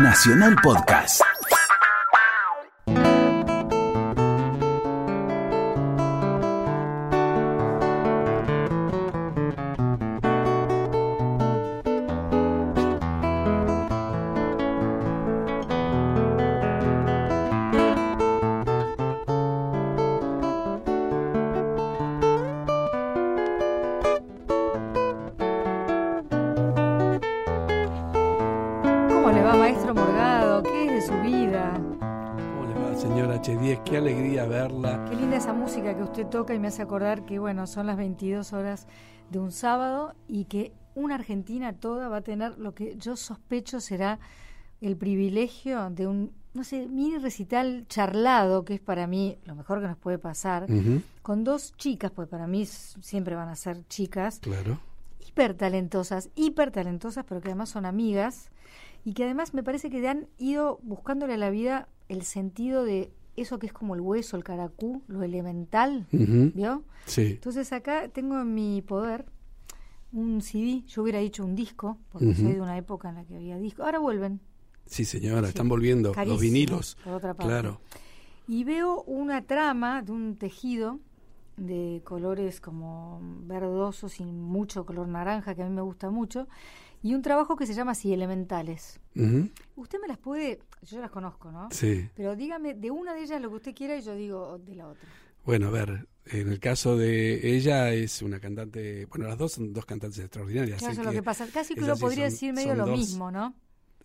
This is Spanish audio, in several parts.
Nacional Podcast. Toca y me hace acordar que, bueno, son las 22 horas de un sábado y que una Argentina toda va a tener lo que yo sospecho será el privilegio de un, no sé, mini recital charlado, que es para mí lo mejor que nos puede pasar, con dos chicas, pues para mí siempre van a ser chicas, Claro. hiper talentosas, hiper talentosas, pero que además son amigas y que además me parece que han ido buscándole a la vida el sentido de eso que es como el hueso, el caracú, lo elemental, Ujú, ¿vio? Sí. Entonces acá tengo en mi poder un CD, yo hubiera dicho un disco, porque soy de una época en la que había disco, ahora vuelven, Sí, señora, Sí. están volviendo Carísimo, los vinilos. por otra parte. Claro. y veo una trama de un tejido de colores como verdosos y mucho color naranja, que a mí me gusta mucho, y un trabajo que se llama así, Elementales. Usted me las puede, yo las conozco, ¿no? Sí. Pero dígame de una de ellas lo que usted quiera y yo digo de la otra. Bueno, a ver, en el caso de ella es una cantante, bueno, las dos son dos cantantes extraordinarias. Claro, así eso es lo que pasa. Casi que uno podría son- decir medio lo dos- mismo, ¿no?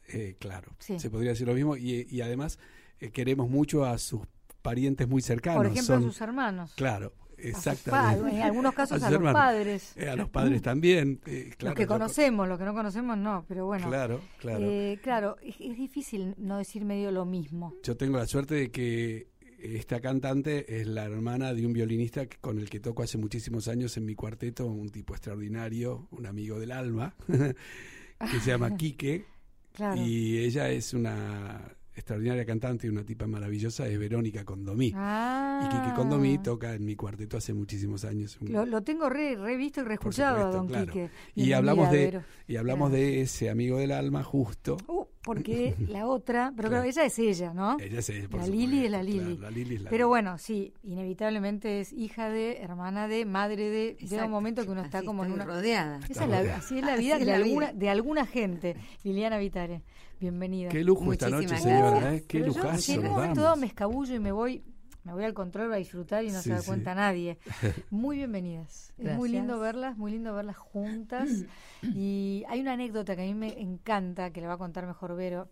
eh, claro, Sí. se podría decir lo mismo y, y además eh, queremos mucho a sus parientes muy cercanos. Por ejemplo, son, a sus hermanos. Claro, a sus exactamente. en algunos casos a los hermanos. padres. Eh, a los padres también. eh, claro, los que conocemos, los que no conocemos no, pero bueno. Claro, claro. Eh, claro, es, es difícil no decir medio lo mismo. Yo tengo la suerte de que esta cantante es la hermana de un violinista con el que toco hace muchísimos años en mi cuarteto, un tipo extraordinario, un amigo del alma, que se llama Quique, Claro. y ella es una extraordinaria cantante y una tipa maravillosa, es Verónica Condomí. Ah. Y Quique Condomí toca en mi cuarteto hace muchísimos años. un- Lo, lo tengo re, re visto y reescuchado a supuesto, don claro. Quique. Y hablamos de- Vero. y hablamos de ese amigo del alma justo. Uh, porque la otra, pero Claro. ella es ella, ¿no? Ella es ella, por La Lili es la Lili. claro, la Lili es la Pero bueno, sí, inevitablemente es hija de, hermana de, madre de. Llega un momento que uno está Así como en una. rodeada. Esa es la- rodeada. así es la Así vida, es de, la alguna, vida. de alguna gente. Liliana Vitare, bienvenida. Qué lujo esta noche, Muchísimas señora, gracias. ¿eh? Qué Pero yo, lujazo si en un nos momento damos. dado me escabullo y me voy, me voy al control a disfrutar y no Sí, se da sí. cuenta nadie. Muy bienvenidas. Es muy lindo verlas, muy lindo verlas juntas. y hay una anécdota que a mí me encanta, que le va a contar mejor Vero,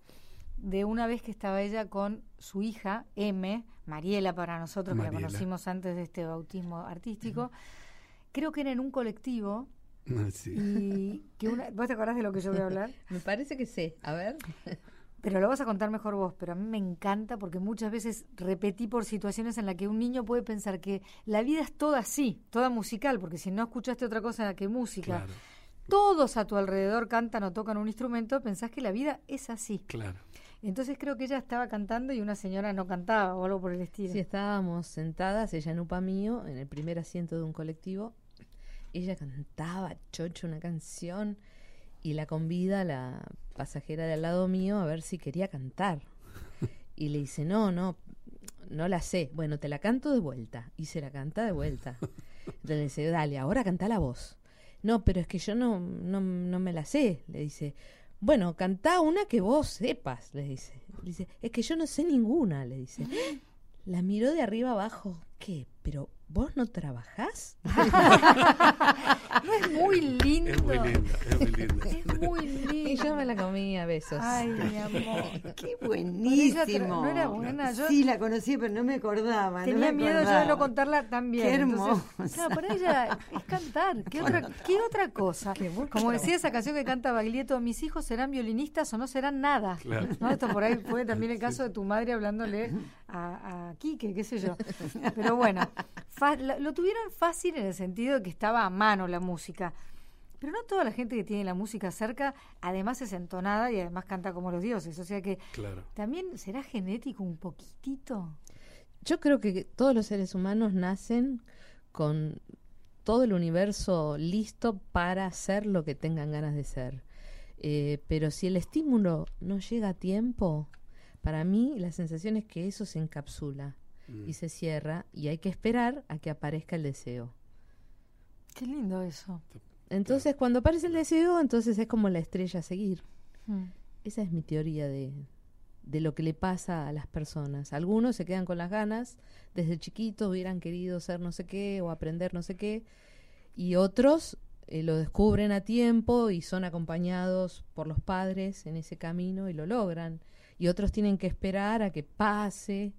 de una vez que estaba ella con su hija, M, Mariela para nosotros, que la conocimos antes de este bautismo artístico. Creo que era en un colectivo sí. y que una, ¿vos te acordás de lo que yo voy a hablar? Me parece que sí. A ver. Pero lo vas a contar mejor vos, pero a mí me encanta porque muchas veces repetí por situaciones en las que un niño puede pensar que la vida es toda así, toda musical, porque si no escuchaste otra cosa que música, Claro, todos a tu alrededor cantan o tocan un instrumento, pensás que la vida es así. claro. Entonces creo que ella estaba cantando y una señora no cantaba o algo por el estilo. Sí, estábamos sentadas, ella en Upa mío, en el primer asiento de un colectivo. Ella cantaba chocho una canción y la convida la pasajera de al lado mío a ver si quería cantar. Y le dice, no, no, no la sé. Bueno, te la canto de vuelta. Y se la canta de vuelta. Entonces le dice, dale, ahora canta la voz. No, pero es que yo no, no, no me la sé. Le dice, bueno, canta una que vos sepas, le dice. Le dice, es que yo no sé ninguna, le dice. La miró de arriba abajo. ¿Qué? ¿Pero vos no trabajás? No es muy lindo. Es muy linda, es muy linda. Es muy lindo. Y yo me la comí a besos. Ay, mi amor. Qué buenísimo. no era buena, yo- Sí, la conocí, pero no me acordaba. no Tenía me miedo yo de acordaba. no contarla tan bien. Qué hermosa. claro, para ella es cantar. ¿Qué otra, ¿qué otra cosa? Como decía esa canción que canta Baglietto, mis hijos serán violinistas o no serán nada. Claro. ¿No? Esto por ahí fue también el caso de tu madre hablándole a, a Quique, qué sé yo. Pero bueno, lo, tuvieron fácil en el sentido de que estaba a mano la música. Pero no toda la gente que tiene la música cerca, además es entonada y además canta como los dioses. O sea que Claro. también será genético un poquitito. Yo creo que todos los seres humanos nacen con todo el universo listo para ser lo que tengan ganas de ser. Eh, pero si el estímulo no llega a tiempo, para mí la sensación es que eso se encapsula Mm. y se cierra y hay que esperar a que aparezca el deseo. Qué lindo eso. Entonces, cuando aparece el deseo, entonces es como la estrella a seguir. Mm. Esa es mi teoría de, de lo que le pasa a las personas. Algunos se quedan con las ganas, desde chiquitos hubieran querido ser no sé qué o aprender no sé qué, y otros eh, lo descubren a tiempo y son acompañados por los padres en ese camino y lo logran. Y otros tienen que esperar a que pase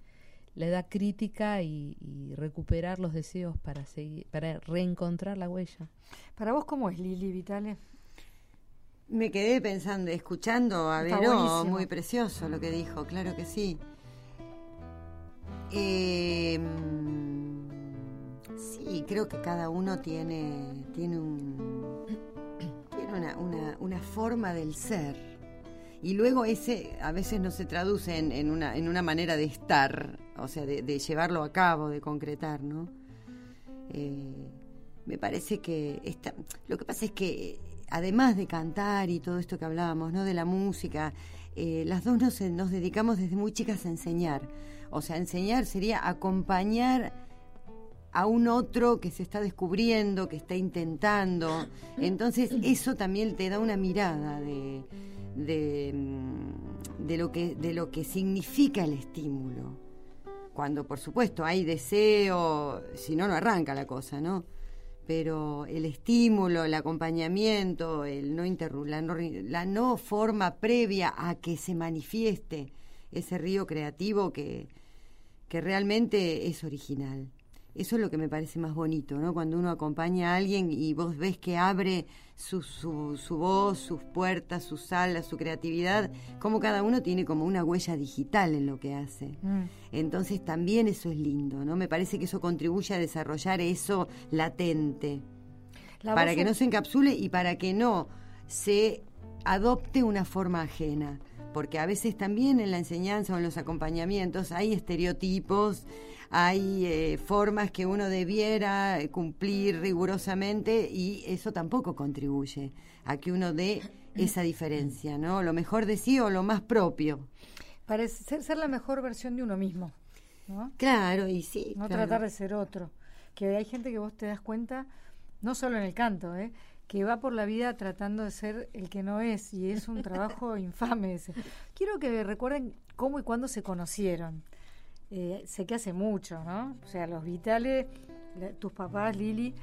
la edad crítica y, y recuperar los deseos para seguir, para reencontrar la huella. Para vos, ¿cómo es Lili Vitale? Me quedé pensando, escuchando a Está Vero, buenísimo. muy precioso lo que dijo, claro que sí. Eh, mm, sí, creo que cada uno tiene, tiene, un, tiene una, una, una forma del ser. Y luego ese a veces no se traduce en, en una, en una manera de estar, o sea, de, de llevarlo a cabo, de concretar, ¿no? Eh, me parece que esta, lo que pasa es que además de cantar y todo esto que hablábamos, ¿no? De la música, eh, las dos nos, dedicamos desde muy chicas a enseñar. O sea, enseñar sería acompañar a un otro que se está descubriendo, que está intentando. Entonces, eso también te da una mirada de, de, mm, de lo, que, de lo que significa el estímulo. Cuando, por supuesto, hay deseo, si no, no arranca la cosa, ¿no? Pero el estímulo, el acompañamiento, el no interru- la, no, la no forma previa a que se manifieste ese río creativo que, que realmente es original. Eso es lo que me parece más bonito, ¿no? Cuando uno acompaña a alguien y vos ves que abre su, su, su voz, sus puertas, sus salas, su creatividad, como cada uno tiene como una huella digital en lo que hace. Mm. Entonces también eso es lindo, ¿no? Me parece que eso contribuye a desarrollar eso latente, La para que es- no se encapsule y para que no se adopte una forma ajena. Porque a veces también en la enseñanza o en los acompañamientos hay estereotipos, hay eh, formas que uno debiera eh, cumplir rigurosamente y eso tampoco contribuye a que uno dé esa diferencia, ¿no? Lo mejor de sí o lo más propio. Parece ser, ser la mejor versión de uno mismo, ¿no? Claro, y sí. No claro. tratar de ser otro. Que hay gente que vos te das cuenta, no solo en el canto, ¿eh? que va por la vida tratando de ser el que no es y es un trabajo infame ese. Quiero que recuerden cómo y cuándo se conocieron. Eh, sé que hace mucho, ¿no? O sea, los vitales, la- tus papás, Lili,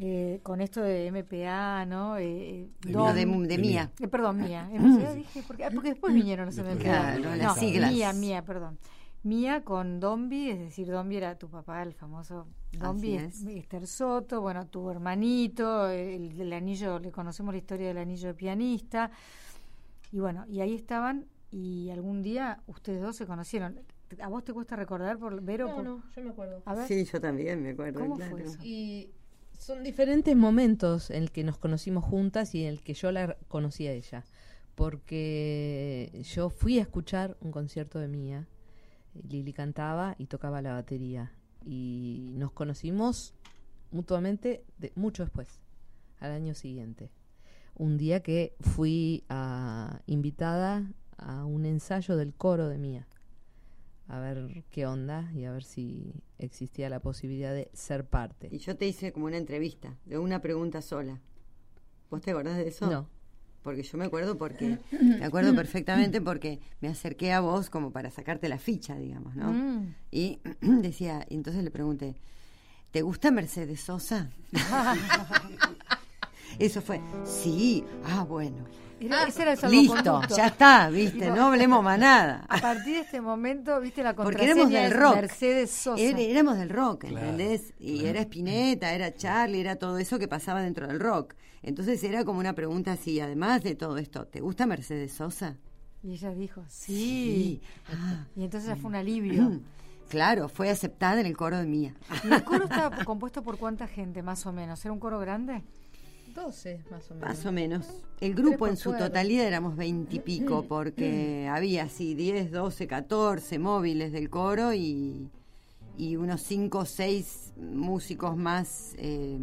eh, con esto de MPA, ¿no? Eh, De Dom- No, de, de De mía. eh, perdón, mía. MCA dije, porque, ah, porque después vinieron los MPA. Claro, las no, siglas. Mía, mía, perdón. Mía con Dombi, es decir, Dombi era tu papá, el famoso Dombi, es. Esther Soto, bueno, tu hermanito, el del anillo, le conocemos la historia del anillo de pianista. Y bueno, y ahí estaban y algún día ustedes dos se conocieron. ¿A vos te cuesta recordar, por Vero? por- yo me acuerdo. A ver, Sí, yo también me acuerdo. ¿Cómo claro. fue eso? Y son diferentes momentos en el que nos conocimos juntas y en el que yo la conocí a ella. Porque yo fui a escuchar un concierto de Mía. Lili cantaba y tocaba la batería. Y nos conocimos mutuamente de, mucho después, al año siguiente. Un día que fui a- invitada a un ensayo del coro de Mía. A ver qué onda y a ver si existía la posibilidad de ser parte. Y yo te hice como una entrevista, de una pregunta sola. ¿Vos te acordás de eso? No. Porque yo me acuerdo porque, me acuerdo perfectamente porque me acerqué a vos como para sacarte la ficha, digamos, ¿no? Mm. Y decía, y entonces le pregunté, ¿te gusta Mercedes Sosa? Eso fue, sí, ah, bueno. Era- ese era el Listo, ya está, viste, no hablemos más nada. A partir de este momento, viste la Porque contraseña éramos del rock. Mercedes Sosa. Era- éramos del rock, Claro, ¿entendés? Y era Spinetta, era Charlie, era todo eso que pasaba dentro del rock. Entonces era como una pregunta así, además de todo esto, ¿te gusta Mercedes Sosa? Y ella dijo, sí. Ah, Y entonces ya fue un alivio. claro, fue aceptada en el coro de Mía. ¿Y el coro estaba compuesto por cuánta gente, más o menos? ¿Era un coro grande? 12 más o menos. Más o menos. El grupo en su totalidad éramos veintipico, porque había así 10, 12, 14 móviles del coro y, y unos 5 o 6 músicos más eh,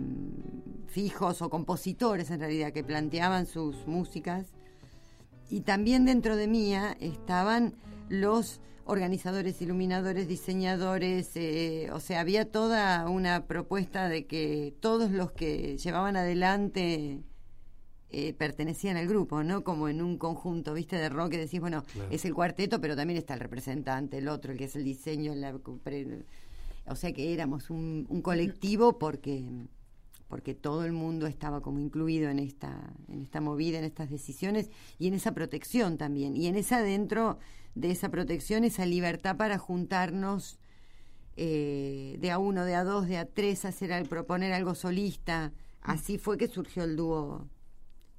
fijos o compositores en realidad que planteaban sus músicas y también dentro de Mía estaban los organizadores, iluminadores, diseñadores, eh, o sea, había toda una propuesta de que todos los que llevaban adelante eh, pertenecían al grupo, ¿no? Como en un conjunto, ¿viste? De rock que decís, bueno, es el cuarteto, pero también está el representante, el otro, el que es el diseño, la, o sea que éramos un, un colectivo porque porque todo el mundo estaba como incluido en esta, en esta movida, en estas decisiones y en esa protección también. Y en esa dentro de esa protección, esa libertad para juntarnos eh, de a uno, de a dos, de a tres, hacer al proponer algo solista. Así fue que surgió el dúo,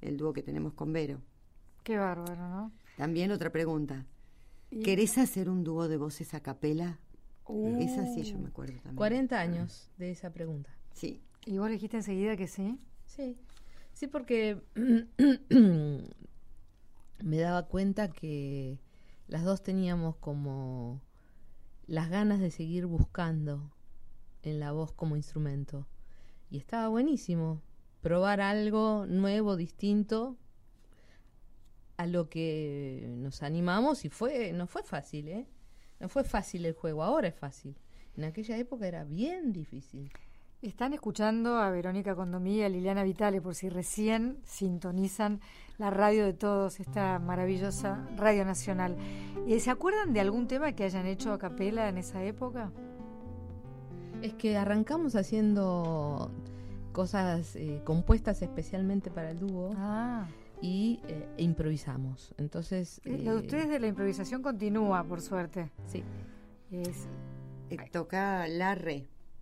el dúo que tenemos con Vero. Qué bárbaro, ¿no? También otra pregunta. ¿Querés hacer un dúo de voces a capela? Uh. Esa sí yo me acuerdo también. 40 años de esa pregunta. Sí. ¿Y vos dijiste enseguida que sí? Sí, sí, porque me daba cuenta que las dos teníamos como las ganas de seguir buscando en la voz como instrumento. Y estaba buenísimo probar algo nuevo, distinto a lo que nos animamos y fue no fue fácil, ¿eh? No fue fácil el juego, ahora es fácil. En aquella época era bien difícil. Están escuchando a Verónica Condomí y a Liliana Vitale por si recién sintonizan la radio de todos, esta maravillosa radio nacional. ¿Y ¿Se acuerdan de algún tema que hayan hecho a capela en esa época? Es que arrancamos haciendo cosas eh, compuestas especialmente para el dúo. Ah. Y eh, improvisamos. Entonces. Eh, lo de ustedes de la improvisación continúa, por suerte. Sí. Es, toca la re.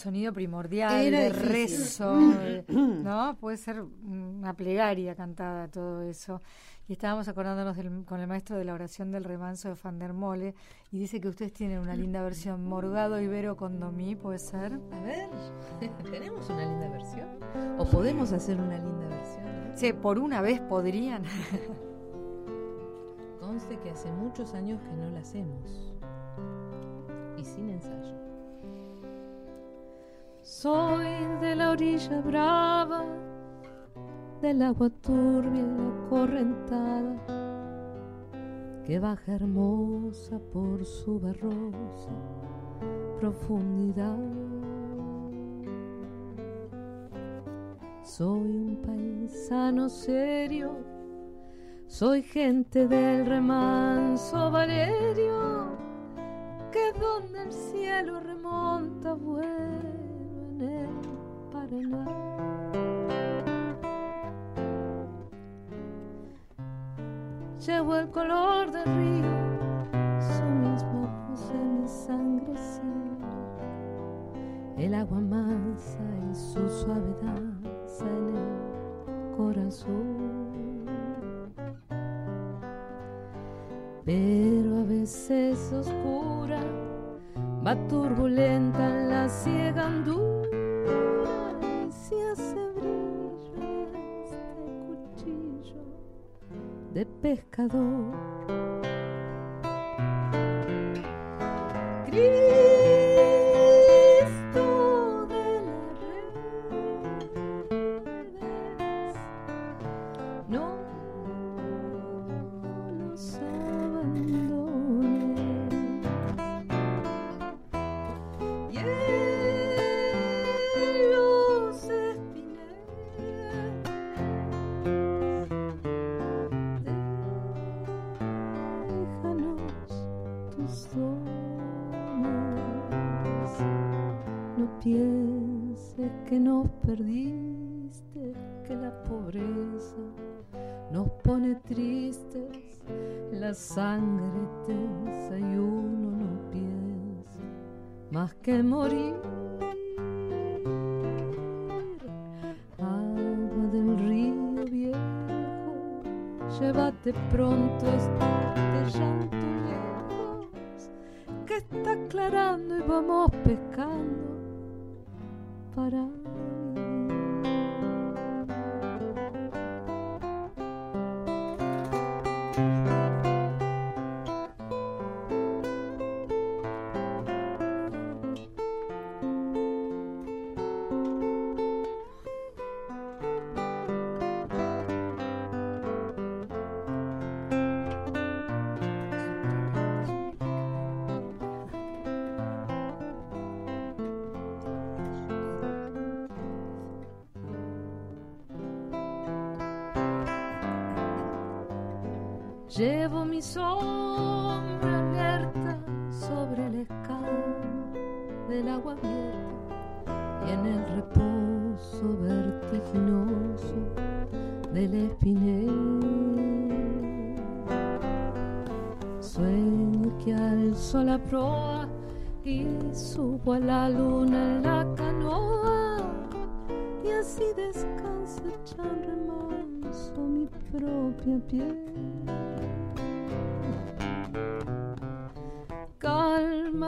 sonido primordial, de rezo, ¿no? Puede ser una plegaria cantada, todo eso. Y estábamos acordándonos con el maestro de la oración del remanso de Fandermole y dice que ustedes tienen una linda versión, Morgado Ibero Condomí, ¿puede ser? A ver, ¿tenemos una linda versión? ¿O podemos hacer una linda versión? Sí, por una vez podrían. Conste que hace muchos años que no la hacemos. Y sin ensayo. Soy de la orilla brava, del agua turbia y correntada, que baja hermosa por su barrosa profundidad. Soy un paisano serio, soy gente del remanso Valerio, que donde el cielo remonta vuelo el Paraná. Llevo el color del río, su misma voz en mi sangre el agua mansa y su suave danza en el corazón. pero a veces oscura, va turbulenta en la ciega andura y se hace brillo este cuchillo de pescador. Llévate pronto este llanto lejos que está aclarando y vamos pescando mi sombra alerta sobre el escama del agua abierta y en el reposo vertiginoso del espinel. Sueño que alzo la proa y subo a la luna en la canoa y así descansa echar remanso mi propia piel.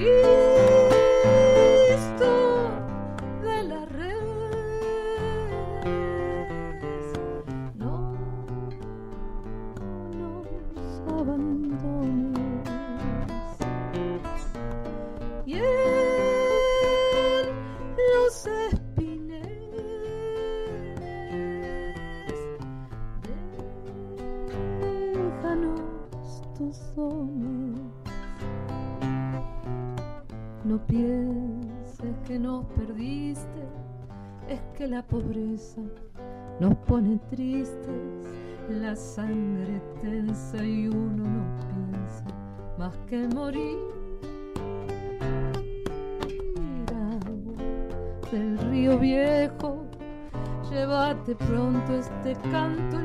Cristo No pienses que nos perdiste, es que la pobreza nos pone tristes, la sangre tensa y uno no piensa más que morir. Agua del río viejo, llévate pronto este canto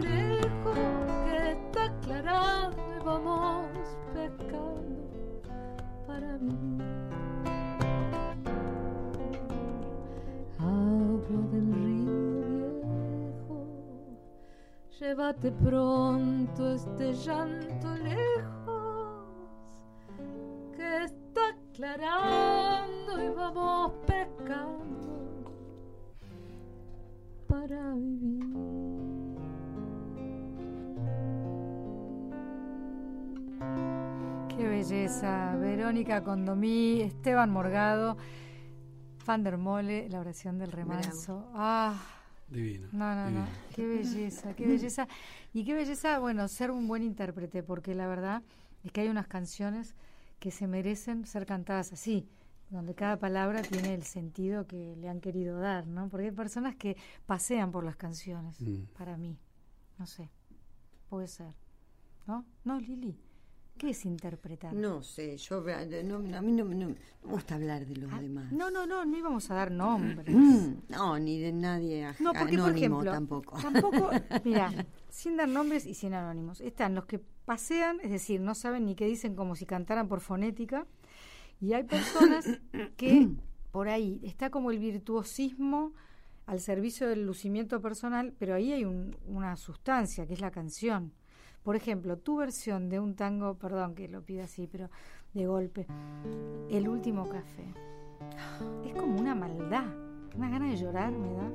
llévate pronto este llanto lejos que está aclarando y vamos pescando para vivir. Qué belleza. Verónica Condomí, Esteban Morgado, Van der Mole, la oración del remanso. Ah, Divino. no, no, no. Qué belleza, qué belleza. Y qué belleza, bueno, ser un buen intérprete, porque la verdad es que hay unas canciones que se merecen ser cantadas así, donde cada palabra tiene el sentido que le han querido dar, ¿no? Porque hay personas que pasean por las canciones, Mm. para mí. No sé, puede ser. ¿no? No, Lili. ¿Qué es interpretar? No sé, yo no, a mí no, no me gusta hablar de los Ah, demás. No, no, no, no íbamos a dar nombres. No, ni de nadie aj- No, porque por anónimo ejemplo, tampoco. tampoco, mira, sin dar nombres y sin anónimos, están los que pasean, es decir, no saben ni qué dicen como si cantaran por fonética, y hay personas que por ahí está como el virtuosismo al servicio del lucimiento personal, pero ahí hay un- una sustancia que es la canción. Por ejemplo, tu versión de un tango, perdón que lo pida así, pero de golpe, El último café. Es como una maldad, una gana de llorar me da.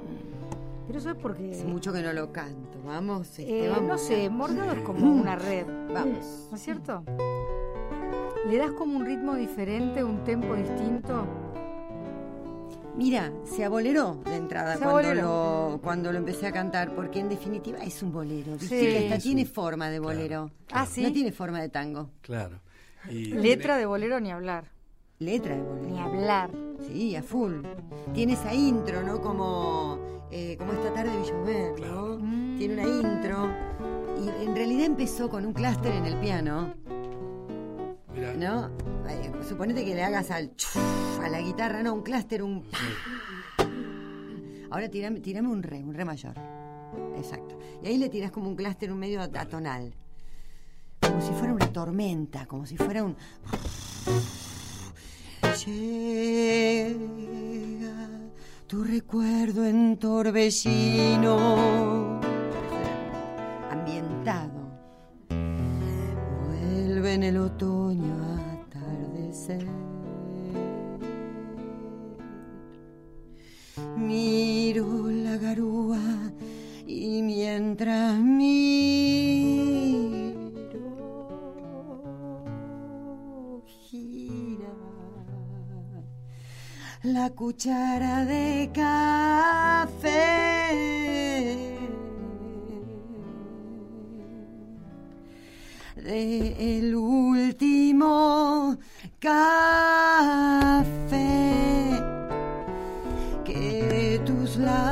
Pero eso es porque, Hace mucho que no lo canto. Vamos, eh, Esteban. no sé, Morgado es como una red, Vamos. ¿no es cierto? Le das como un ritmo diferente, un tempo distinto. Mira, se abolero de entrada Se cuando lo, cuando lo empecé a cantar, porque en definitiva es un bolero. ¿viste? Sí. Que hasta tiene un- forma de bolero. Ah, sí. No tiene forma de tango. Claro. Y Letra de bolero ni hablar. Letra de bolero. Ni hablar. Sí, a full. Tiene esa intro, ¿no? Como, eh, como esta tarde llover, ¿no? Claro. Mm. Tiene una intro. Y en realidad empezó con un clúster en el piano, ¿no? Suponete que le hagas al chuf, a la guitarra, no, un clúster, un pa. Ahora tirame, tirame un re, un re mayor. Exacto. Y ahí le tirás como un clúster, un medio atonal. Como si fuera una tormenta, como si fuera un. Llega tu recuerdo en torbellino, en el otoño atardecer. Miro la garúa y mientras miro gira la cuchara de café de el último café. Que tus labios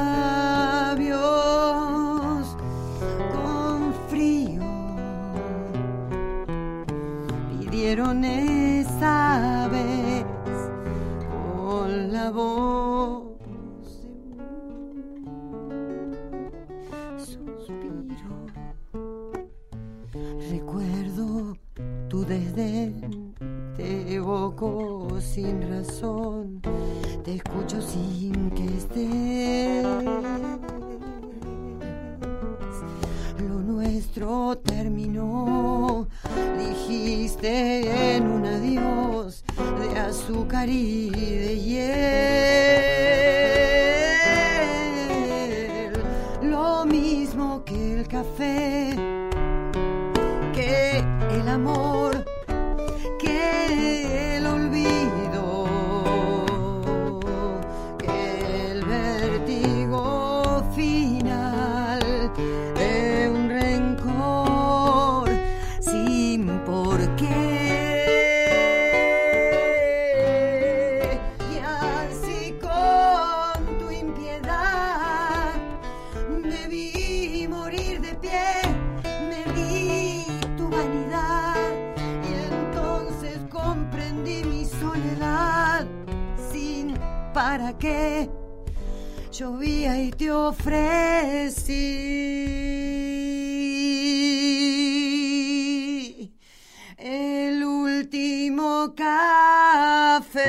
te evoco sin razón, te escucho sin que estés. Lo nuestro terminó, dijiste en un adiós de azúcar y de ofrecí. El último café.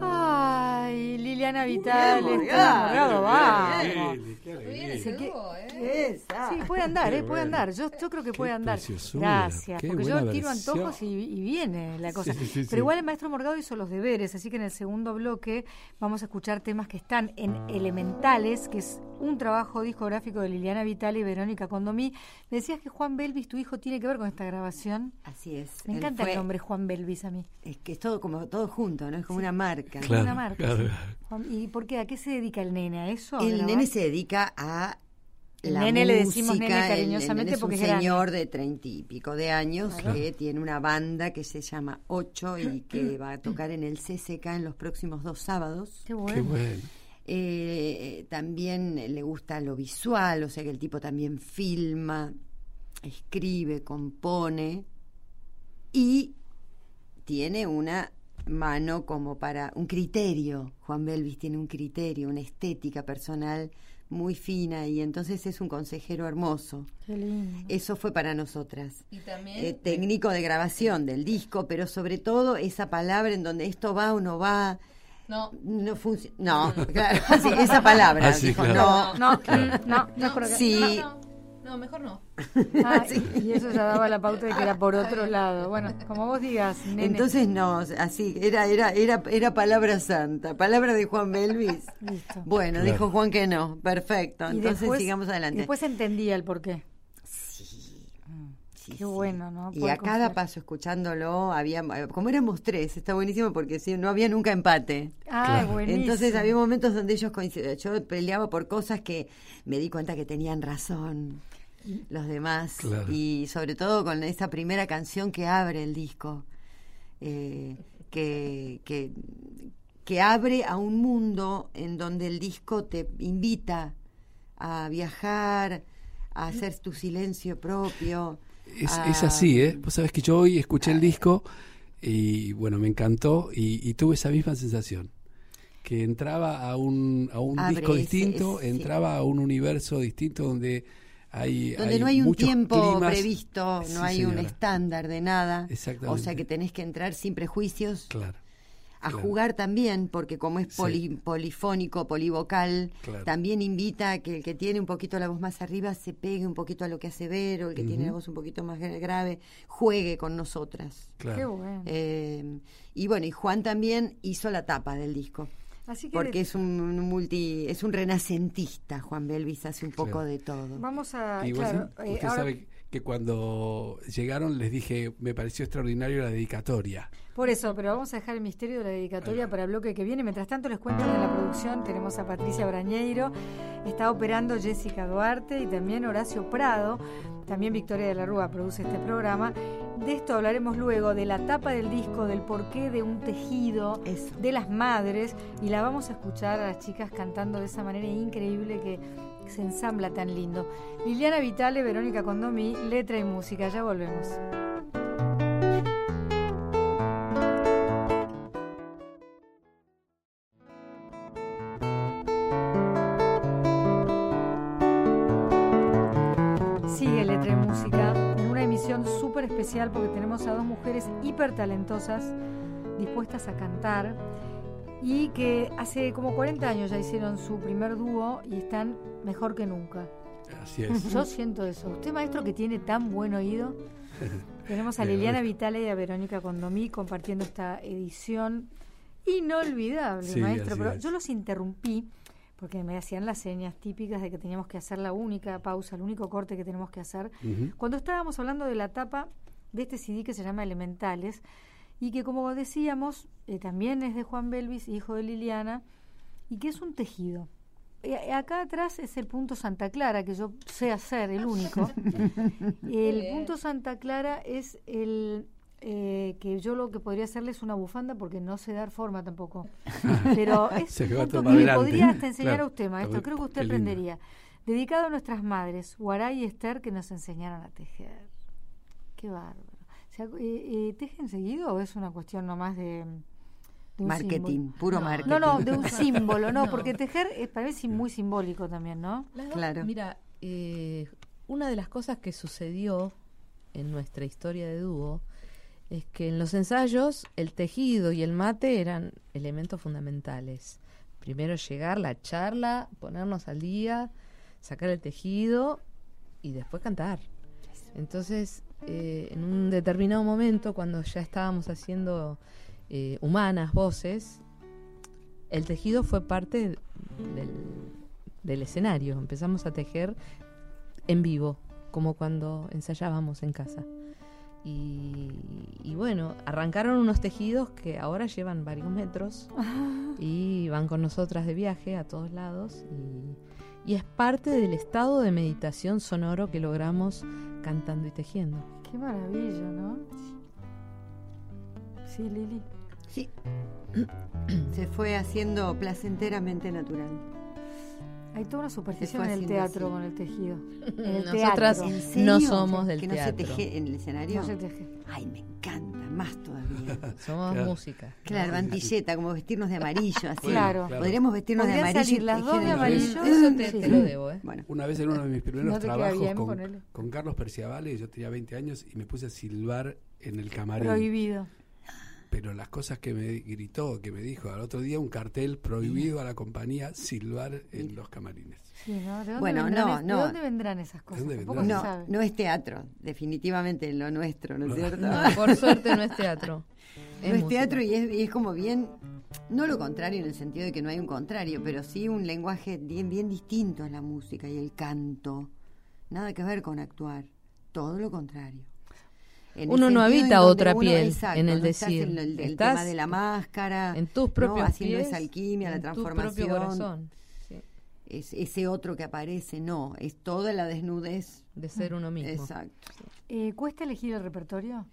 Ay, Liliana Vital, está enamorado, bien, vamos. Lili, qué alegría. Se que- Sí, puede andar, eh, puede andar. Yo, yo creo que puede andar. Gracias, qué porque yo tiro versión. antojos y, y viene la cosa. Sí, sí, sí. Pero igual el maestro Morgado hizo los deberes, así que en el segundo bloque vamos a escuchar temas que están en Elementales, que es un trabajo discográfico de Liliana Vital y Verónica Condomí. Me decías que Juan Belvis, tu hijo, tiene que ver con esta grabación. Así es. Me encanta fue- el nombre Juan Belvis a mí. Es que es todo como todo junto, ¿no? Es como una marca. Claro, una marca. claro. sí. Juan- ¿Y por qué? ¿A qué se dedica el nene? ¿A eso? ¿A El nene se dedica a la nene le decimos nene el- cariñosamente el- es porque un es grande. señor de treinta y pico de años que tiene una banda que se llama Ocho y que va a tocar en el CCK en los próximos dos sábados. Qué bueno. Qué bueno. Eh, también le gusta lo visual, o sea que el tipo también filma, escribe, compone y tiene una mano como para un criterio. Juan Belvis tiene un criterio, una estética personal muy fina y entonces es un consejero hermoso. Qué lindo. Eso fue para nosotras. Y también Eh, técnico de grabación del disco, pero sobre todo esa palabra en donde esto va o no va, no, no funciona. No, claro, sí, esa palabra. Dijo, claro. no, No, no, no, no, mejor no. Ah, Y eso ya daba la pauta de que era por otro lado. Bueno, como vos digas, nene. Entonces no, así, era, era, era, era palabra santa, palabra de Juan Belvis. Listo. Bueno, Claro. dijo Juan que no, perfecto. Y Entonces después- sigamos adelante. Después entendía el porqué. Sí, Qué sí. bueno, ¿no? Y a cada paso escuchándolo, había, como éramos tres, está buenísimo porque sí, no había nunca empate. Ah, Claro. buenísimo. Entonces había momentos donde ellos coincidían. Yo peleaba por cosas que me di cuenta que tenían razón los demás. Claro. Y sobre todo con esa primera canción que abre el disco, eh, que, que, que abre a un mundo en donde el disco te invita a viajar, a hacer tu silencio propio. Es, a- es así, ¿eh? Vos sabés que yo hoy escuché el disco y bueno, me encantó y, y tuve esa misma sensación. Que entraba a un, a un Abre disco distinto, ese- entraba a un universo distinto donde hay. donde no hay un tiempo climas. previsto, Sí, no hay un estándar de nada. Exactamente. O sea que tenés que entrar sin prejuicios, Claro, a claro. jugar también, porque como es Sí. poli- polifónico, polivocal, Claro. también invita a que el que tiene un poquito la voz más arriba se pegue un poquito a lo que hace ver, o el que tiene la voz un poquito más gra- grave, juegue con nosotras. claro. Qué bueno. Eh, y bueno, y Juan también hizo la tapa del disco. Así que Porque es un multi, es un renacentista, Juan Belvis hace un poco Claro. de todo. vamos a. Y vos claro, sab- eh, usted ahora- sabe que cuando llegaron les dije, me pareció extraordinario la dedicatoria. Por eso, pero vamos a dejar el misterio de la dedicatoria para el bloque que viene. Mientras tanto, les cuento que en la producción tenemos a Patricia Brañeiro, está operando Jessica Duarte y también Horacio Prado. También Victoria de la Rúa produce este programa. De esto hablaremos luego, de la tapa del disco, del porqué de un tejido, Eso. de las madres. Y la vamos a escuchar a las chicas cantando de esa manera increíble que se ensambla tan lindo. Liliana Vitale, Verónica Condomí, letra y música. Ya volvemos. Sigue Letra y Música en una emisión súper especial porque tenemos a dos mujeres hiper talentosas dispuestas a cantar y que hace como 40 años ya hicieron su primer dúo y están mejor que nunca. Así es. Yo siento eso. Usted, maestro, que tiene tan buen oído. Tenemos a Liliana. Vitale y a Verónica Condomí compartiendo esta edición inolvidable, Sí, maestro. Pero es. yo los interrumpí porque me hacían las señas típicas de que teníamos que hacer la única pausa, el único corte que tenemos que hacer. Cuando estábamos hablando de la tapa de este CD que se llama Elementales y que como decíamos eh, también es de Juan Belvis, hijo de Liliana, y que es un tejido. Eh, acá atrás es el punto Santa Clara, que yo sé hacer, el único. el punto Santa Clara es el eh, que yo lo que podría hacerle es una bufanda porque no sé dar forma tampoco. Pero es un punto que le adelante. podría hasta enseñar Claro. a usted, maestro. Creo que usted aprendería. Dedicado a nuestras madres, Guaray y Esther, que nos enseñaron a tejer. Qué bárbaro. Eh, eh, ¿Tejen seguido o es una cuestión nomás de, de un Marketing, símbolo? puro No, marketing. No, no, de un símbolo, no, No. porque tejer es para mí muy simbólico también, ¿no? Las dos- Claro. Mira, eh, una de las cosas que sucedió en nuestra historia de dúo es que en los ensayos el tejido y el mate eran elementos fundamentales. Primero llegar, la charla, ponernos al día, sacar el tejido y después cantar. Entonces, eh, en un determinado momento, cuando ya estábamos haciendo eh, humanas voces, el tejido fue parte del, del escenario. Empezamos a tejer en vivo, como cuando ensayábamos en casa. Y, y bueno, arrancaron unos tejidos que ahora llevan varios metros y van con nosotras de viaje a todos lados y es parte del estado de meditación sonoro que logramos cantando y tejiendo. Qué maravilla, ¿no? Sí, Lili. Sí. Se fue haciendo placenteramente natural. Hay toda una superstición en el teatro así. con el tejido. En el Nosotras teatro. No somos del que no teatro. se teje en el escenario. No se teje. Ay, me encanta, más todavía. Somos Claro. música. Claro, antilleta, como vestirnos de amarillo, así. Claro. Claro. Podríamos vestirnos de amarillo. salir las dos de amarillo. Eso te, Sí. te lo debo, ¿eh? Bueno, Una vez en uno de mis primeros No trabajos bien, con, con Carlos Perciavale, yo tenía 20 años y me puse a silbar en el camarín. Prohibido. Pero las cosas que me gritó, que me dijo al otro día, un cartel prohibido a la compañía silbar en los camarines. Sí, ¿no? ¿De dónde Bueno, vendrán no, es- no. ¿De dónde vendrán esas cosas? vendrán? no, sabe. no es teatro, definitivamente lo nuestro, ¿no es cierto? No, por suerte no es teatro. No es música. teatro y es, y es como bien, no lo contrario en el sentido de que no hay un contrario, pero sí un lenguaje bien, bien distinto a la música y el canto. Nada que ver con actuar, todo lo contrario. En el Uno no habita otra uno- piel exacto, en el no estás decir. en el, el Estás tema de la máscara, En tus ¿no? propios haciendo pies, esa alquimia, la en tu transformación, propio corazón. sí, es- ese otro que aparece, no, es toda la desnudez. de ser uno mismo. Exacto. Eh, ¿Cuesta elegir el repertorio?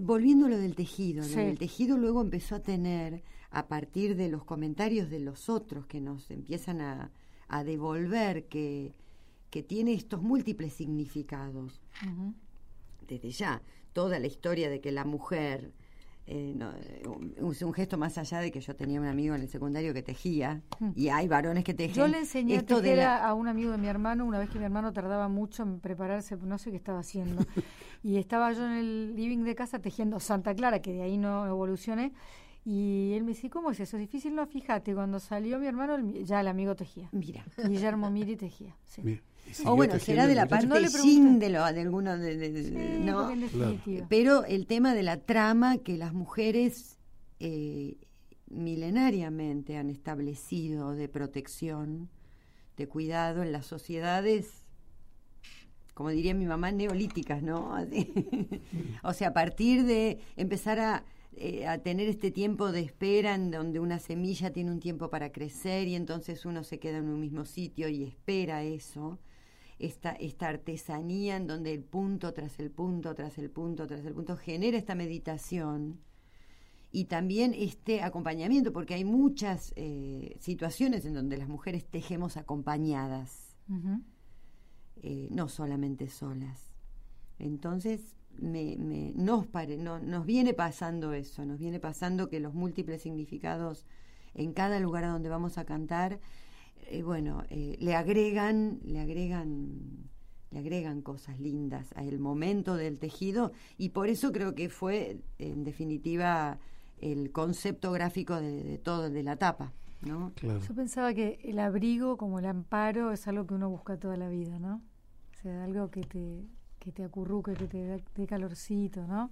Volviendo a lo del tejido, del tejido luego empezó a tener, a partir de los comentarios de los otros que nos empiezan a, a devolver que, que tiene estos múltiples significados. Desde ya, toda la historia de que la mujer, eh, no, un, un gesto más allá de que yo tenía un amigo en el secundario que tejía, y hay varones que tejen. Yo le enseñé a esto de tejer la- a, un amigo de mi hermano una vez que mi hermano tardaba mucho en prepararse, no sé qué estaba haciendo. y estaba yo en el living de casa tejiendo Santa Clara, que de ahí no evolucioné. Y él me dice, ¿cómo es eso? ¿Es difícil? No, fíjate, cuando salió mi hermano, el- ya el amigo tejía. Mira. Guillermo Miri tejía. Sí. Mira, O siguió bueno, será de la muchacho. No le de, lo, de alguno de, de- de- Sí, ¿no? Pero el tema de la trama que las mujeres eh, milenariamente han establecido de protección, de cuidado en las sociedades, como diría mi mamá, neolíticas, ¿no? O sea, a partir de empezar a, eh, a tener este tiempo de espera en donde una semilla tiene un tiempo para crecer y entonces uno se queda en un mismo sitio y espera eso esta, esta artesanía en donde el punto tras el punto, tras el punto, tras el punto, genera esta meditación y también este acompañamiento, porque hay muchas eh, situaciones en donde las mujeres tejemos acompañadas, eh, no solamente solas. Entonces, me, me- nos, pare- no- nos viene pasando eso, nos viene pasando que los múltiples significados en cada lugar a donde vamos a cantar, eh, bueno, eh, le agregan, le agregan, le agregan cosas lindas al momento del tejido y por eso creo que fue, en definitiva, el concepto gráfico de, de todo, de la tapa, ¿no? Claro. Yo pensaba que el abrigo, como el amparo, es algo que uno busca toda la vida, ¿no? O sea, algo que te, que te acurruque, que te dé dé calorcito, ¿no?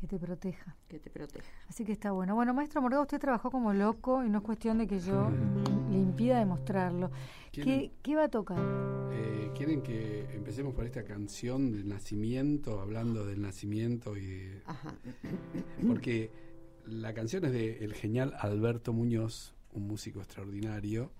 Que te proteja. Que te proteja. Así que está bueno. Bueno, maestro Morgado, usted trabajó como loco y no es cuestión de que yo le impida demostrarlo. ¿Qué, ¿Quieren, qué va a tocar? eh, ¿Quieren que empecemos por esta canción del nacimiento, hablando del nacimiento y de- Ajá. Porque la canción es de el genial Alberto Muñoz, un músico extraordinario,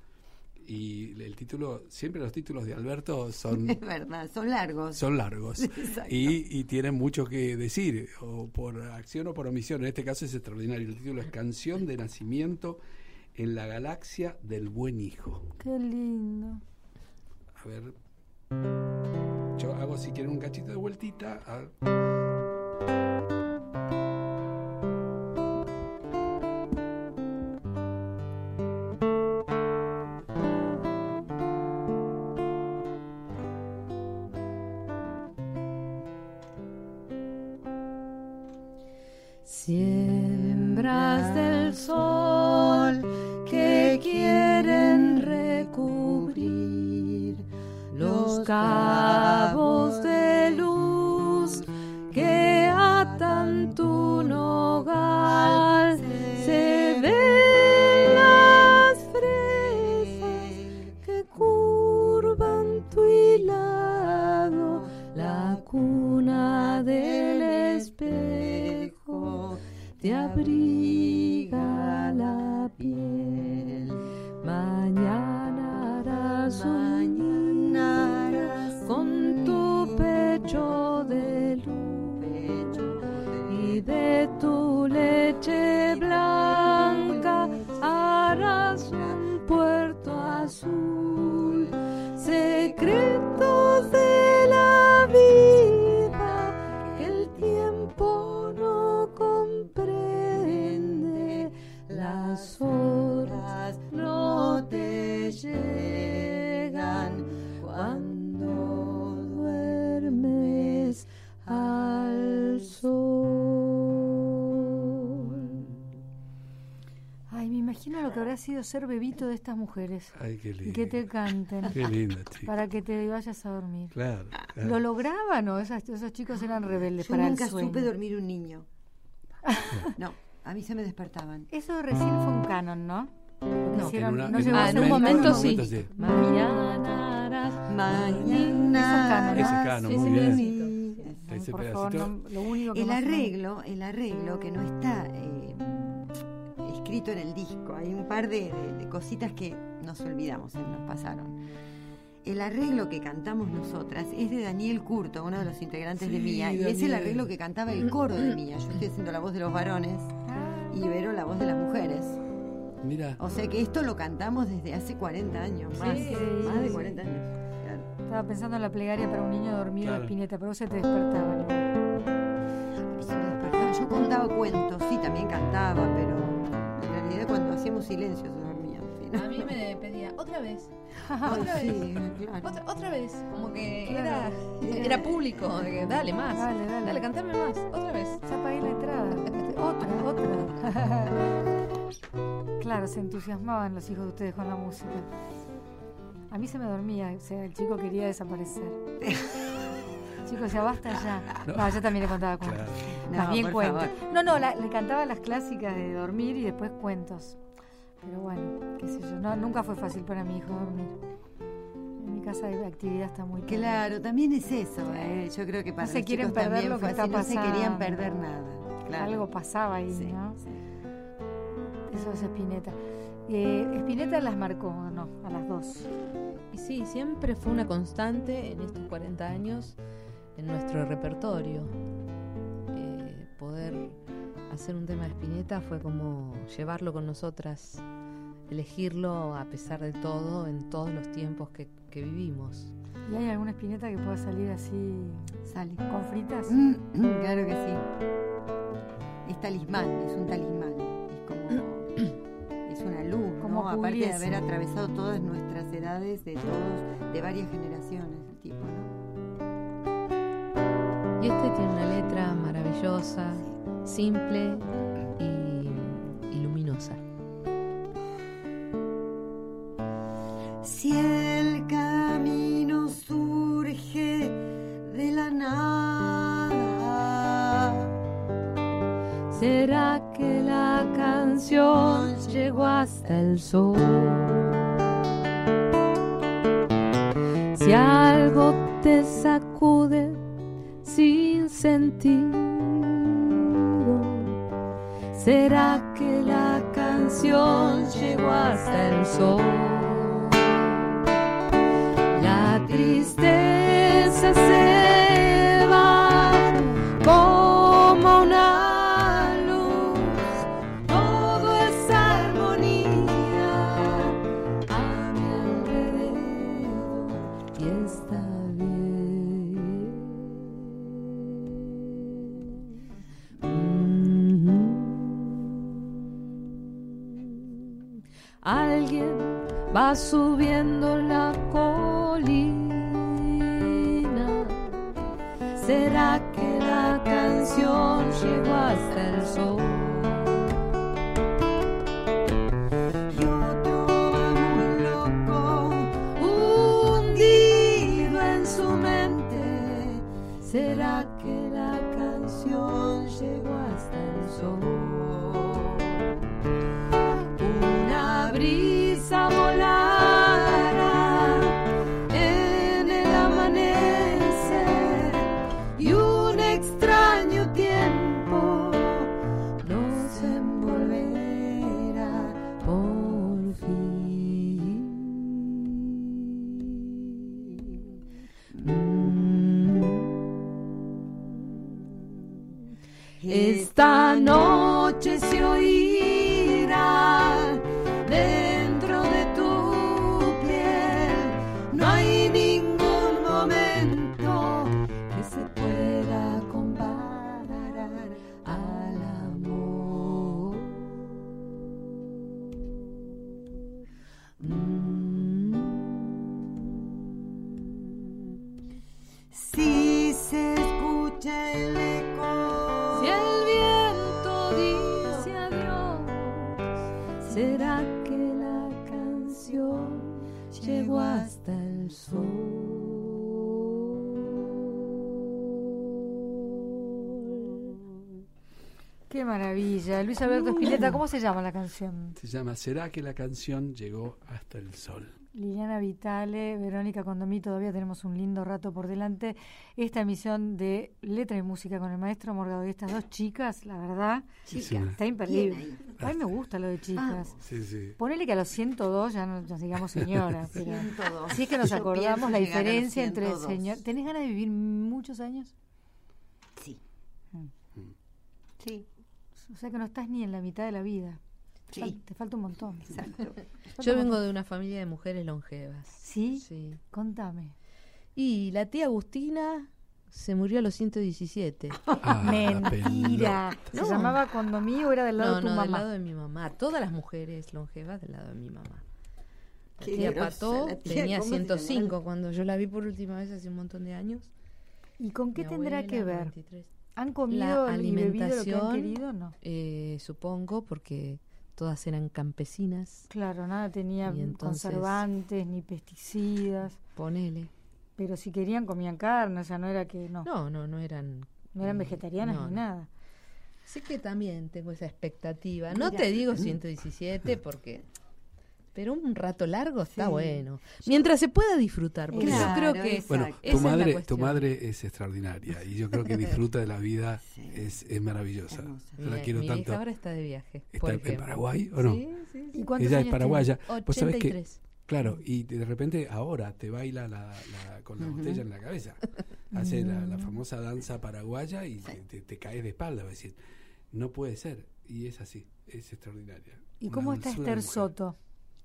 y el título, siempre los títulos de Alberto son, Es verdad, son largos. son largos y, y tienen mucho que decir, o por acción o por omisión. En este caso es extraordinario. El título es Canción de Nacimiento en la Galaxia del Buen Hijo. Qué lindo. A ver, yo hago si quieren un cachito de vueltita. a- sido ser bebito de estas mujeres. Ay, qué Y lindo. que te canten. Qué lindo, chico. Para que te vayas a dormir. Claro. claro. ¿Lo lograban o esas- esos chicos eran rebeldes Yo para nunca el sueño? supe dormir un niño. No, a mí se me despertaban. Eso recién fue un canon, ¿no? No. hicieron- En una- no en llegó un a Ah, en un momento- momento en un sí. momento sí. Mañana harás Mañana. Ese Ese canon, muy bien. pedacito. Ese por favor, pedacito. no- lo único que El arreglo, el arreglo que no está escrito en el disco, hay un par de, de- de cositas que nos olvidamos, eh, nos pasaron. El arreglo que cantamos nosotras es de Daniel Curto, uno de los integrantes de Sí, Mía, y es el Daniel. arreglo que cantaba el coro de Mía. Yo estoy haciendo la voz de los varones y Vero la voz de las mujeres. Mira. O sea que esto lo cantamos desde hace 40 años, más, Sí, más de sí. 40 años. claro. Estaba pensando en la plegaria para un niño dormido Claro. en Espineta, pero vos se te despertaban. igual. Y se me despertaba. Yo contaba cuentos, sí, también cantaba, pero cuando hacíamos silencio se dormía. ¿sí? ¿no? A mí me pedía otra vez, otra sí, vez, claro. otra, otra vez. Como que Claro. era, era público. que, dale más, Dale, dale. cantame más, otra vez. Ya pagué la entrada. Otra, otra. claro, se entusiasmaban los hijos de ustedes con la música. A mí se me dormía, o sea, el chico quería desaparecer. Chico, ya basta ya. No, yo también le contaba cuentos. Claro. Más No, bien cuentos. favor. No, no, la- le cantaba las clásicas de dormir y después cuentos. Pero bueno, qué sé yo. No, nunca fue fácil para mi hijo dormir. En mi casa la actividad está muy tarde. Claro, también es eso. ¿eh? Yo creo que para se los quieren chicos perder lo que está así, no se querían pasando. perder nada. Claro. Algo pasaba ahí, Sí, ¿no? sí. Eso es Spinetta. Eh, Spinetta las marcó, ¿o ¿no? A las dos. Y sí, siempre fue una constante en estos 40 años en nuestro repertorio. Eh, poder hacer un tema de Spinetta fue como llevarlo con nosotras, elegirlo a pesar de todo en todos los tiempos que, que vivimos. ¿Y hay alguna Spinetta que pueda salir así Sale. con fritas? Mm, claro que sí. Es talismán, es un talismán. Es como. Es una luz, Como ¿no? Aparte de haber atravesado todas nuestras edades, de todos, de varias generaciones, el tipo, ¿no? Y este tiene una letra maravillosa, simple y, luminosa. Si el camino surge de la nada, ¿Será que la canción llegó hasta el sol? ¿Será que la canción llegó hasta el sol? Maravilla. Luis Alberto Spinetta, ¿cómo se llama la canción? Se llama ¿Será que la canción llegó hasta el sol? Liliana Vitale, Verónica Condomí, todavía tenemos un lindo rato por delante. Esta emisión de Letra y Música con el maestro Morgado y estas dos chicas, la verdad, Es una- está imperdible. A mí me gusta lo de chicas. Sí, sí. Ponele que a los 102 ya no nos digamos señora, pero 102. si es que nos Yo acordamos la diferencia entre 102. señor. ¿Tenés ganas de vivir muchos años? Sí. Mm. Sí, O sea que no estás ni en la mitad de la vida. Sí. Fal- Te falta un montón. exacto. Yo vengo montón. de una familia de mujeres longevas. ¿Sí? Sí. Contame. Y la tía Agustina se murió a los 117. Ah, la Mentira. ¿Se No. llamaba Condomí o era del lado No, de tu no, del mamá? lado de mi mamá. Todas las mujeres longevas del lado de mi mamá. La Qué tía grosa, Pató la tía, tenía ¿cómo se 105 llamará? cuando yo la vi por última vez hace un montón de años. ¿Y con qué Mi tendrá abuela, que ver? 93. ¿Han comido y bebido lo que han alimentación. querido? No. Eh, supongo, porque todas eran campesinas. Claro, nada tenía entonces- conservantes ni pesticidas. Ponele. Pero si querían comían carne, o sea, no era que no. No, no, no eran. No eran eh, vegetarianas no, ni nada. Así que también tengo esa expectativa. No te digo 117 porque... Pero un rato largo está Sí. bueno. Mientras se pueda disfrutar. Porque Claro, yo creo que... Bueno, tu madre, tu madre es extraordinaria y yo creo que disfruta de la vida, Sí. es, es maravillosa. Yo la quiero mi tanto. hija ahora está de viaje. ¿Está en. Paraguay o no? Sí, sí, sí. ¿Y Ella es paraguaya. Vos sabés que, 83. claro, y de repente ahora te baila la, la- con la Ujú. botella en la cabeza. Hace la, la famosa danza paraguaya y te, te- te caes de espalda. vas a decir, no puede ser. Y es así, es extraordinaria. ¿Y Una cómo está Esther mujer. Soto?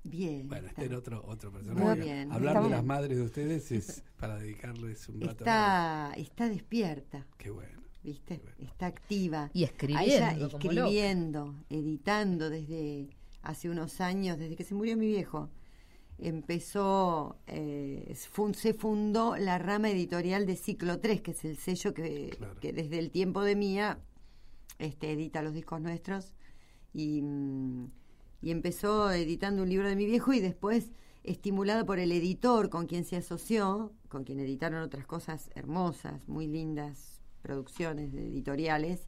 Bien. Bueno, está. Esther otro, otro Muy personaje. bien. Hablar de las madres de ustedes es para dedicarles un rato. Está, está despierta, Qué bueno. ¿viste? Está activa. Y escribiendo. ella escribiendo, editando desde hace unos años, desde que se murió mi viejo. Empezó, eh, fun- se fundó la rama editorial de Ciclo 3, que es el sello que, Claro. que desde el tiempo de Mía este, edita los discos nuestros. Y, mm, y empezó editando un libro de mi viejo y después, estimulada por el editor con quien se asoció, con quien editaron otras cosas hermosas, muy lindas producciones de editoriales,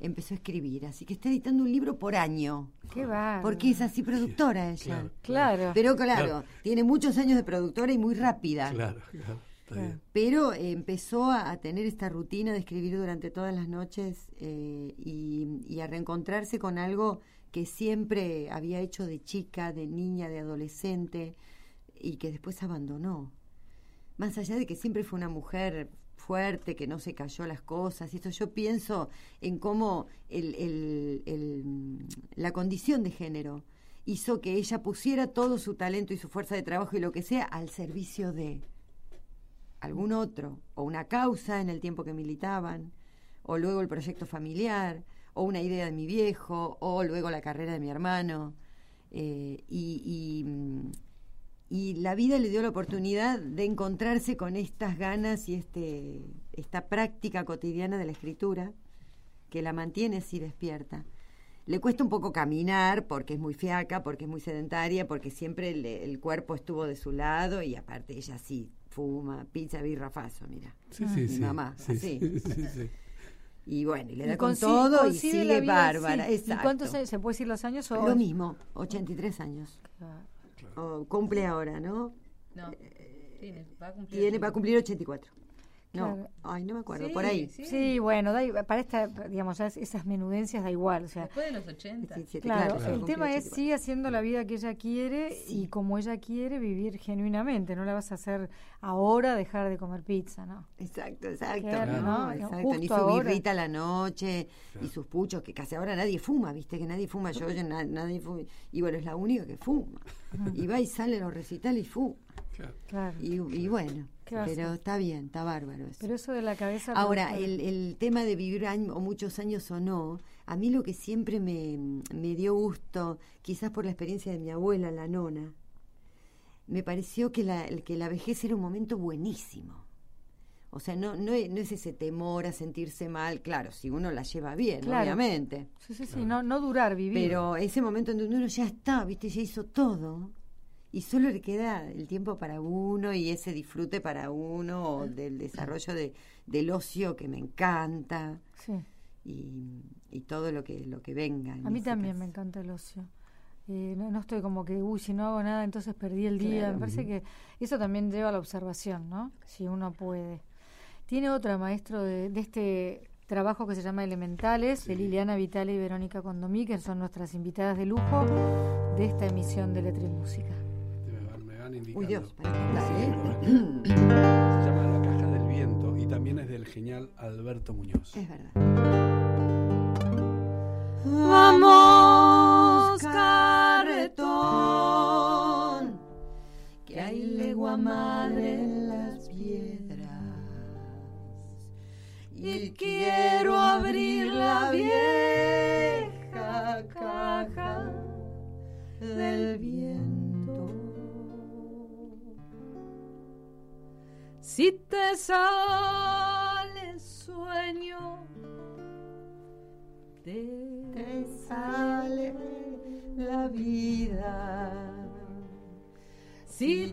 empezó a escribir. Así que está editando un libro por año, Qué va. porque es así productora ella. Claro, Claro. Pero claro, Claro. tiene muchos años de productora y muy rápida. Claro, claro. Está Claro. bien. Pero eh, empezó a, a tener esta rutina de escribir durante todas las noches eh, y, y a reencontrarse con algo que siempre había hecho de chica, de niña, de adolescente y que después abandonó. Más allá de que siempre fue una mujer fuerte, que no se cayó las cosas, y esto yo pienso en cómo el, la condición de género hizo que ella pusiera todo su talento y su fuerza de trabajo y lo que sea al servicio de algún otro, o una causa en el tiempo que militaban, o luego el proyecto familiar, o una idea de mi viejo, o luego la carrera de mi hermano. eh, y, y, mm, y la vida le dio la oportunidad de encontrarse con estas ganas y este, esta práctica cotidiana de la escritura, que la mantiene así despierta. Le cuesta un poco caminar porque es muy fiaca, porque es muy sedentaria, porque siempre el, el cuerpo estuvo de su lado y aparte ella sí fuma, pizza, birra, faso, mira. Sí, sí, Mi sí. mamá, sí, así. Sí, sí, sí. Y bueno, y le da Y con todo y sigue bárbara. así. ¿Y cuántos años? ¿Se puede decir los años o...? Lo mismo, 83 años. Claro. O cumple ahora, ¿no? No, tiene, va a cumplir. Tiene, va a cumplir 84. No, Claro. ay, no me acuerdo, Sí, por ahí. sí. Sí, bueno, da i- para esta, digamos, ya es- esas menudencias da igual, o sea, Después de los 80. 17, claro, claro. el tema es 84. sigue haciendo la vida que ella quiere Sí. y como ella quiere vivir genuinamente, no la vas a hacer ahora dejar de comer pizza, ¿no? Exacto, exacto. Claro, ¿no? ¿no? exacto. Ni su birrita a la noche, Claro. y sus puchos, que casi ahora nadie fuma, viste que nadie fuma, yo, yo na- nadie fuma. Y bueno, es la única que fuma. Y va y sale a los recitales y fuma. Claro. Claro. Y, y bueno, ¿Qué va a pero está bien, está bárbaro eso. Pero eso de la cabeza... Ahora, el, el tema de vivir año- o muchos años o no, a mí lo que siempre me, me dio gusto, quizás por la experiencia de mi abuela, la nona, me pareció que la, que la vejez era un momento buenísimo. O sea, no, no, es, no es ese temor a sentirse mal, claro, si uno la lleva bien, Claro. obviamente. Sí, sí, sí, no, no durar, vivir. Pero ese momento en donde uno ya está, viste, ya hizo todo. Y solo le queda el tiempo para uno y ese disfrute para uno o del desarrollo de, del ocio que me encanta Sí. y, y todo lo que lo que venga. en A mí también caso. me encanta el ocio. Eh, no, no estoy como que, uy, si no hago nada, entonces perdí el día. Claro. Me parece que eso también lleva a la observación, ¿no? Si uno puede. Tiene otra maestro de, de este trabajo que se llama Elementales, de Liliana Vitale y Verónica Condomí, que son nuestras invitadas de lujo de esta emisión de Letra y Música. Uy, Dios, bueno. Se llama La Caja del Viento y también es del genial Alberto Muñoz. Es verdad. Vamos,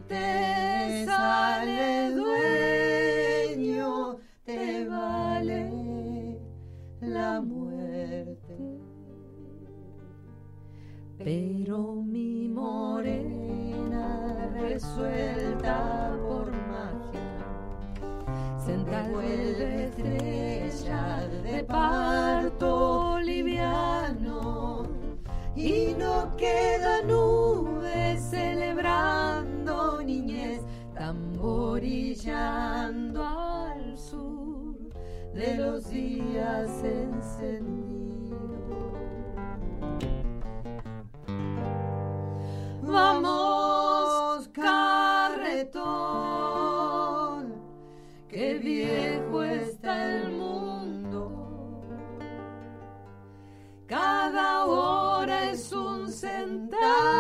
te de los días encendidos. Vamos, carretón, que viejo está el mundo. Cada hora es un centauro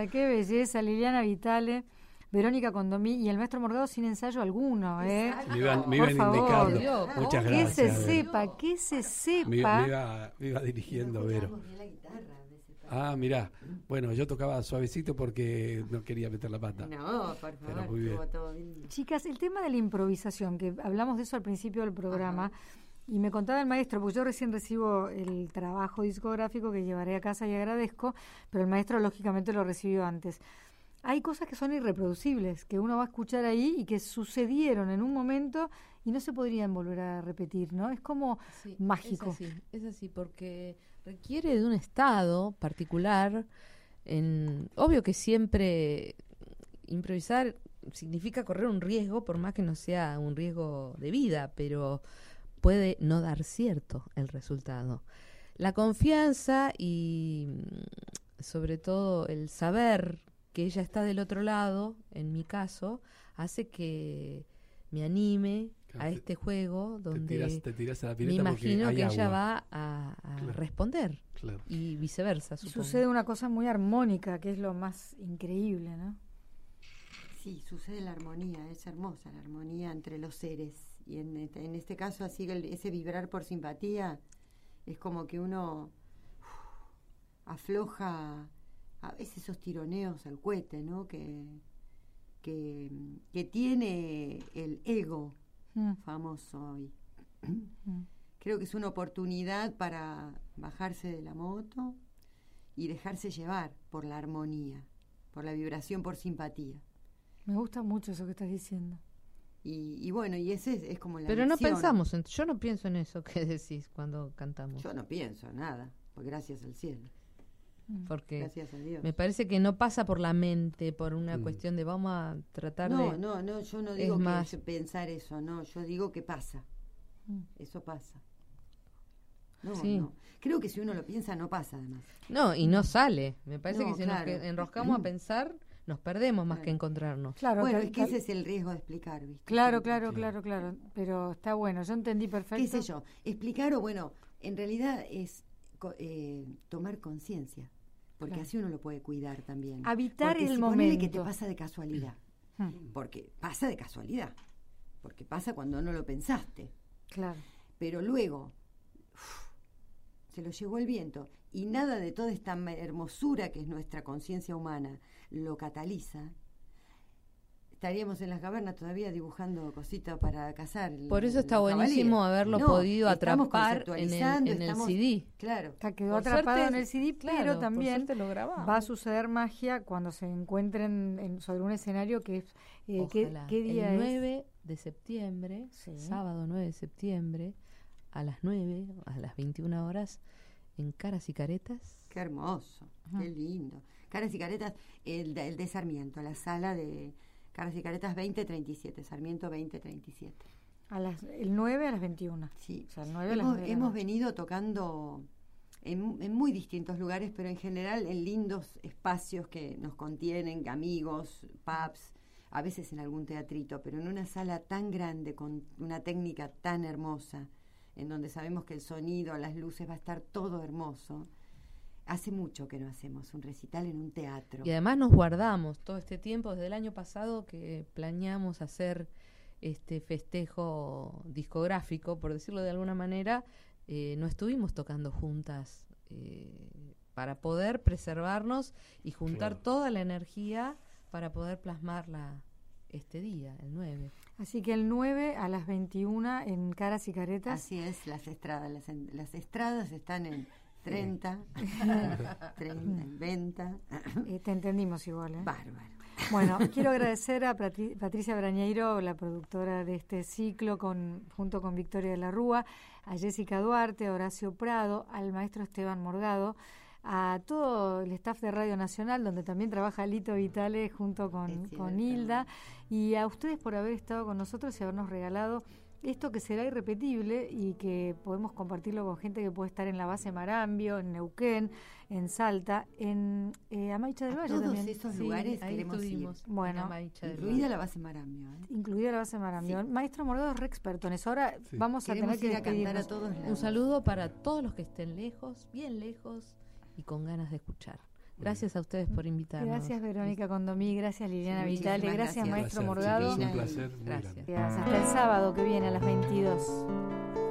belleza, qué belleza, Liliana Vitale, Verónica Condomí y el maestro Morgado sin ensayo alguno, ¿eh? Me iban, me indicando. Dios, Muchas Que gracias. se Vero. sepa, que se sepa. me iba, me iba dirigiendo, Vero. Ah, mirá. Bueno, yo tocaba suavecito porque no quería meter la pata. No, por Pero favor, muy bien. todo bien. Chicas, el tema de la improvisación, que hablamos de eso al principio del programa, y me contaba el maestro, porque yo recién recibo el trabajo discográfico que llevaré a casa y agradezco, pero el maestro lógicamente lo recibió antes. Hay cosas que son irreproducibles, que uno va a escuchar ahí y que sucedieron en un momento y no se podrían volver a repetir, ¿no? Es como Sí, mágico. Es así, es así, porque requiere de un estado particular. En, obvio que siempre improvisar significa correr un riesgo, por más que no sea un riesgo de vida, pero puede no dar cierto el resultado. La confianza y mm, sobre todo el saber que ella está del otro lado, en mi caso, hace que me anime a este juego donde me imagino que ella va a, responder y viceversa. Sucede una cosa muy armónica, que es lo más increíble, ¿no? Sí, sucede la armonía, es hermosa la armonía entre los seres. Y en este, en este caso, así ese vibrar por simpatía es como que uno afloja a veces esos tironeos al cohete, ¿no? Que, que, tiene el ego mm. famoso hoy. Mm. Creo que es una oportunidad para bajarse de la moto y dejarse llevar por la armonía, por la vibración, por simpatía. Me gusta mucho eso que estás diciendo. Y, bueno, y ese es, como la Pero no pensamos, en, yo no pienso en eso que decís cuando cantamos. Yo no pienso nada, pues gracias al cielo. Mm. Porque me parece que no pasa por la mente, por una mm. cuestión de vamos a tratar de... No, no, no, yo no digo que pensar eso, no, yo digo que pasa. Mm. Eso pasa. No, no. Creo que si uno lo piensa no pasa además. No, y no sale. Me parece que si nos enroscamos a pensar nos perdemos más que encontrarnos. Claro, bueno, es que ese es el riesgo de explicar, ¿viste? Claro, claro, claro, claro, pero está bueno, yo entendí perfecto. ¿Qué sé yo? Explicar o bueno, en realidad es eh, tomar conciencia, porque así uno lo puede cuidar también. Habitar el momento. que te pasa de casualidad, hmm. porque pasa de casualidad, porque pasa cuando no lo pensaste. Claro. Pero luego se lo llevó el viento y nada de toda esta hermosura que es nuestra conciencia humana lo cataliza, estaríamos en las cavernas todavía dibujando cositas para cazar. Por eso está buenísimo haberlo podido atrapar en el, CD. Claro. quedó atrapado en el CD, pero también va a suceder magia cuando se encuentren sobre un escenario que es... Eh, ¿qué, día el 9 de septiembre, sábado 9 de septiembre, a las 9, a las 21 horas, en Caras y Caretas. Qué hermoso, qué lindo. Caras y Caretas, el, el de Sarmiento, la sala de Caras y Caretas 2037, Sarmiento 2037. A las, el 9 a las 21. Sí, hemos, venido tocando en, en, muy distintos lugares, pero en general en lindos espacios que nos contienen, amigos, pubs, a veces en algún teatrito, pero en una sala tan grande, con una técnica tan hermosa, en donde sabemos que el sonido, las luces va a estar todo hermoso. Hace mucho que no hacemos un recital en un teatro. Y además nos guardamos todo este tiempo, desde el año pasado que planeamos hacer este festejo discográfico, por decirlo de alguna manera, eh, no estuvimos tocando juntas eh, para poder preservarnos y juntar toda la energía para poder plasmarla este día, el 9. Así que el 9 a las 21 en Caras y Caretas. Así es, las estradas. Las, las estradas están en 30, 30 en venta. te entendimos igual, ¿eh? Bárbaro. Bueno, quiero agradecer a Patricia Brañeiro, la productora de este ciclo, con, junto con Victoria de la Rúa, a Jessica Duarte, a Horacio Prado, al maestro Esteban Morgado, a todo el staff de Radio Nacional, donde también trabaja Lito Vitale junto con, con Hilda, y a ustedes por haber estado con nosotros y habernos regalado esto que será irrepetible y que podemos compartirlo con gente que puede estar en la base Marambio, en Neuquén, en Salta, en eh, Amaicha del Valle todos también. esos lugares queremos ir. Bueno, incluida la base Marambio. ¿eh? Incluida la base Marambio. Maestro Morgado es re experto en eso. Ahora vamos a tener que ir a cantar a todos Un saludo para todos los que estén lejos, bien lejos y con ganas de escuchar. Gracias a ustedes por invitarnos. Gracias Verónica Condomí, gracias Liliana Vitale, gracias, Maestro Morgado. un placer. gracias. Hasta el sábado que viene a las 22.